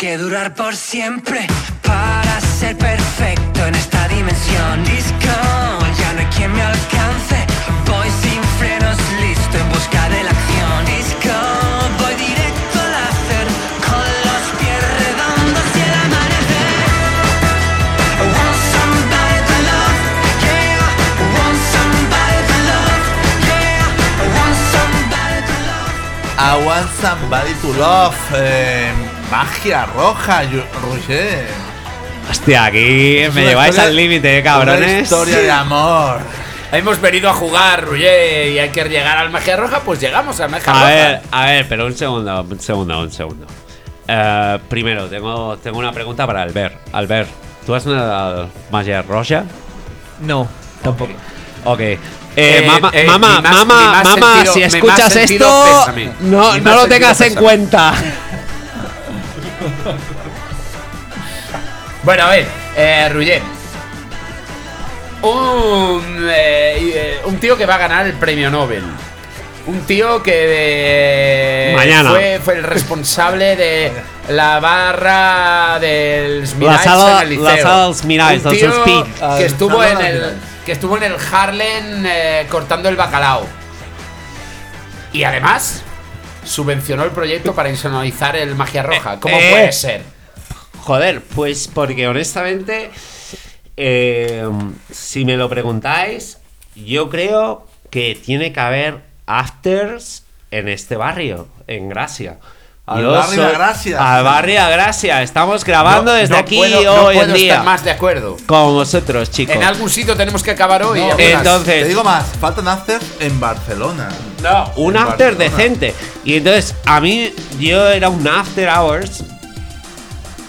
Que durar por siempre para ser perfecto en esta dimensión. Disco, ya no hay quien me alcance. Voy sin frenos, listo en busca de la acción. Disco, voy directo al hacer con los pies redondos y el amanecer. I want somebody to love, yeah. I want somebody to love, yeah. I want somebody to love. I want somebody to love. eh, magia roja, Roger. Hostia, aquí Es me lleváis historia- al límite, eh, Una cabrones. historia de amor. Hemos venido a jugar, Ruye, y hay que llegar al magia roja, pues llegamos a magia A roja. ver, a ver, pero un segundo, un segundo, un segundo. Eh, primero, tengo, tengo una pregunta para Albert. Albert, ¿tú has una magia roja? No, tampoco. Ok. Eh, Eh, mamá, eh, mamá, más- mamá, mamá, si escuchas esto, no, no lo tengas en cuenta. [laughs] Bueno, a ver, eh, Ruller. Un, eh, eh, un tío que va a ganar el premio Nobel. Un tío que eh, Mañana. Fue, fue el responsable de la barra del sala- en el liceo. la sala dels Un tío Speed. que Ah, estuvo en el Miralls. que estuvo en el Harlem eh, cortando el bacalao. Y además subvencionó el proyecto para insonorizar el Magia Roja. ¿Cómo eh. puede ser? Joder, pues porque honestamente, eh, si me lo preguntáis, yo creo que tiene que haber afters en este barrio, en Gracia. Al Yo barrio soy- Gracia. Al barrio Gracia. Estamos grabando No- desde no aquí puedo- no hoy en día. estar más de acuerdo. Con vosotros, chicos. En algún sitio tenemos que acabar hoy. Entonces, Te digo más, faltan afters en Barcelona. No, un after Barcelona. decente. Y entonces, a mí, yo era un after hours.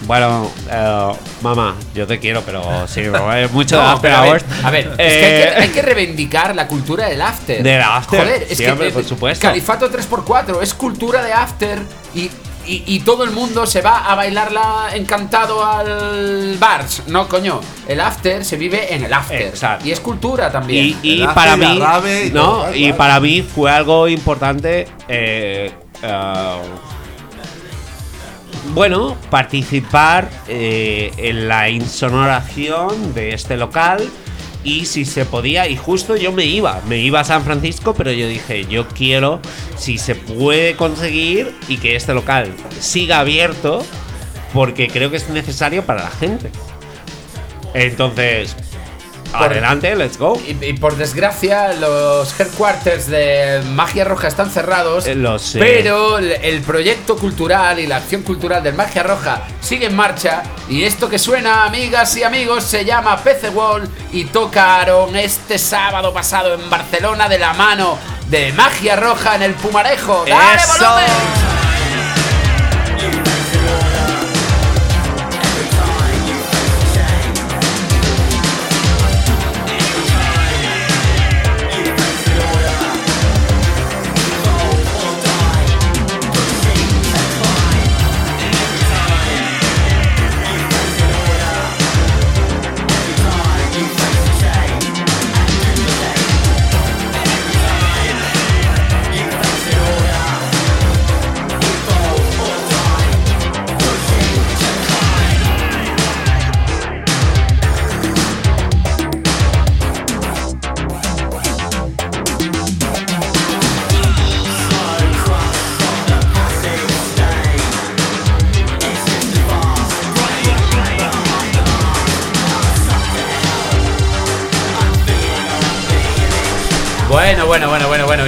Bueno, eh, mamá, yo te quiero, pero sí, [laughs] es mucho de after a ver, hours. a ver, es que hay, que hay que reivindicar la cultura del after. Del after, Joder, es siempre, que por supuesto. Califato 3x4 es cultura de after y, y, y todo el mundo se va a bailarla encantado al bar. No, coño. El after se vive en el after. Exacto. Y es cultura también. Y, para mí, y no, y para mí fue algo importante. eh, eh, bueno, participar eh, en la insonoración de este local y si se podía, y justo yo me iba, me iba a San Francisco, pero yo dije, yo quiero, si se puede conseguir y que este local siga abierto, porque creo que es necesario para la gente. Entonces, Por- adelante, let's go. Y, y por desgracia, los headquarters de Magia Roja están cerrados. Eh, lo sé. Pero el, el proyecto cultural y la acción cultural del Magia Roja sigue en marcha. Y esto que suena, amigas y amigos, se llama PC Wall. Y tocaron este sábado pasado en Barcelona de la mano de Magia Roja en el Pumarejo. ¡Dale, ¡Eso! volumen!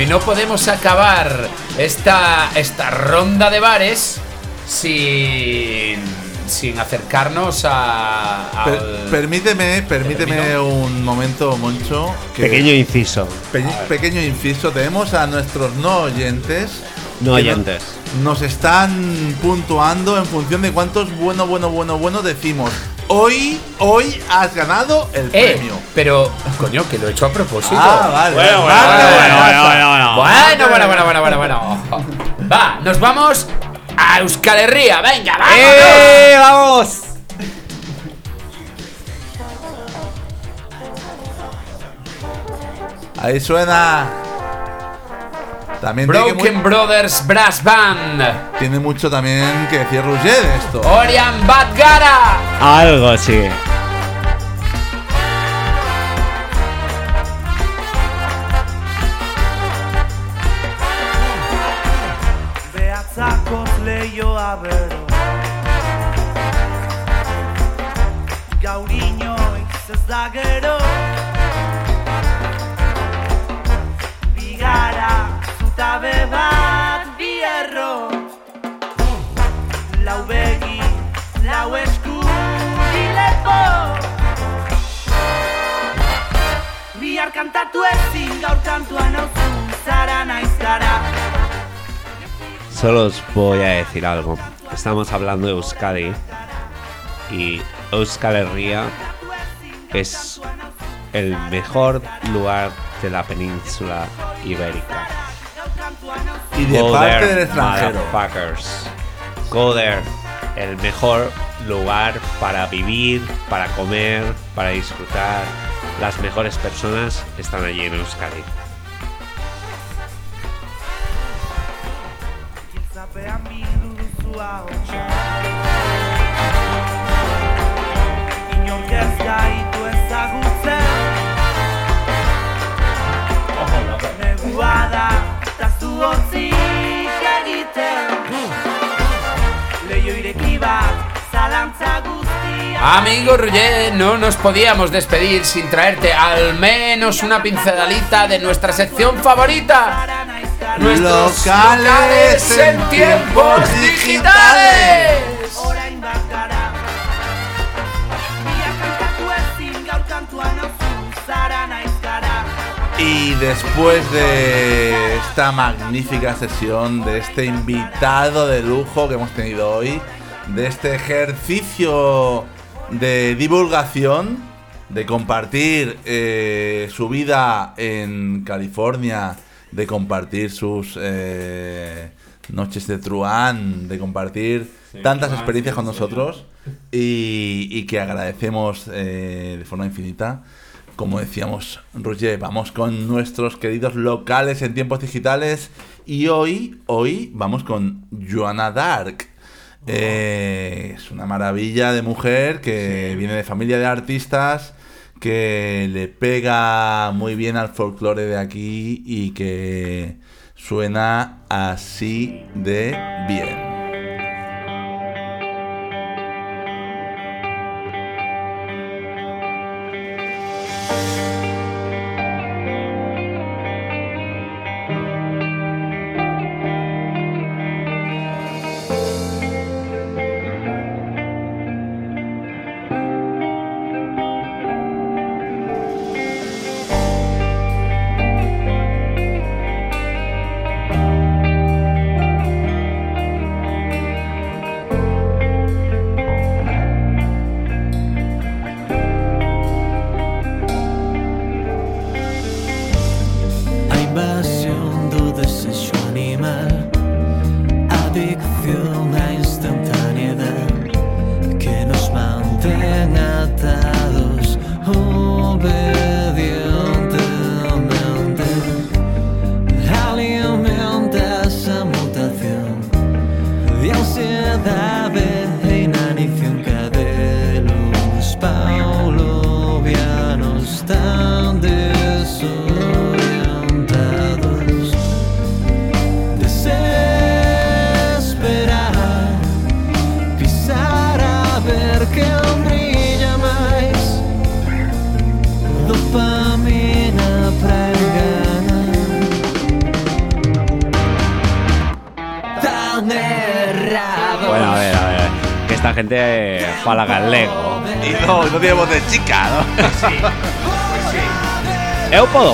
Y no podemos acabar esta, esta ronda de bares sin, sin acercarnos a, Per- permíteme, permíteme un momento, Moncho. que- Pequeño inciso. Pe- pequeño inciso. Tenemos a nuestros no oyentes. No oyentes. Nos están puntuando en función de cuántos bueno, bueno, bueno, bueno decimos. Hoy, hoy has ganado el Eh, premio. pero, coño, que lo he hecho a propósito. Ah, vale. Bueno, bueno, bueno, bueno, bueno, bueno. Bueno, bueno, bueno, bueno, bueno, bueno. Va, nos vamos a Euskal Herria. Venga, vámonos. ¡Eh! ¡Vamos! Ahí suena. También Broken Brothers Brass Band. tiene mucho también que decir Roger de esto. Orian Badgara. Algo sí. Behatzakoz lehioa bero Gaur inoiz ez da gero zutabe bat bierro Lau begi, lau esku dilepo Bihar kantatu ezin gaur kantuan hauzu Zara naiz gara Solo os voy a decir algo. Estamos hablando de Euskadi y Euskal Herria es el mejor lugar de la península ibérica. Y de Go parte there, del extranjero. Go there. el mejor lugar para vivir, para comer, para disfrutar. Las mejores personas están allí en Euskadi. Hotzik egiten Leio zalantza Amigo Roger, no nos podíamos despedir sin traerte al menos una pinceladita de nuestra sección favorita. Nuestros locales en tiempos digitales. Y después de esta magnífica sesión, de este invitado de lujo que hemos tenido hoy, de este ejercicio de divulgación, de compartir eh, su vida en California, de compartir sus eh, noches de Truán, de compartir tantas Truán, experiencias sí, con sí. nosotros y, y que agradecemos eh, de forma infinita. Como decíamos, Roger, vamos con nuestros queridos locales en tiempos digitales y hoy, hoy vamos con Joanna Dark. Eh, es una maravilla de mujer que viene de familia de artistas, que le pega muy bien al folclore de aquí y que suena así de bien.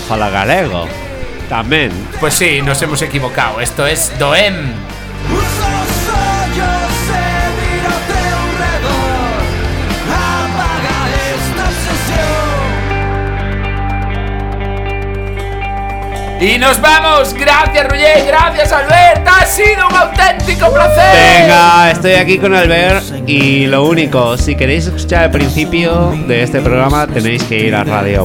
Falar galego. Tamén. Pues sí, nos hemos equivocado. Esto es Doem. Y nos vamos. Gracias, Roger. Gracias, Albert. Ha sido un auténtico placer. Venga, estoy aquí con Albert y lo único, si queréis escuchar el principio de este programa tenéis que ir a Radio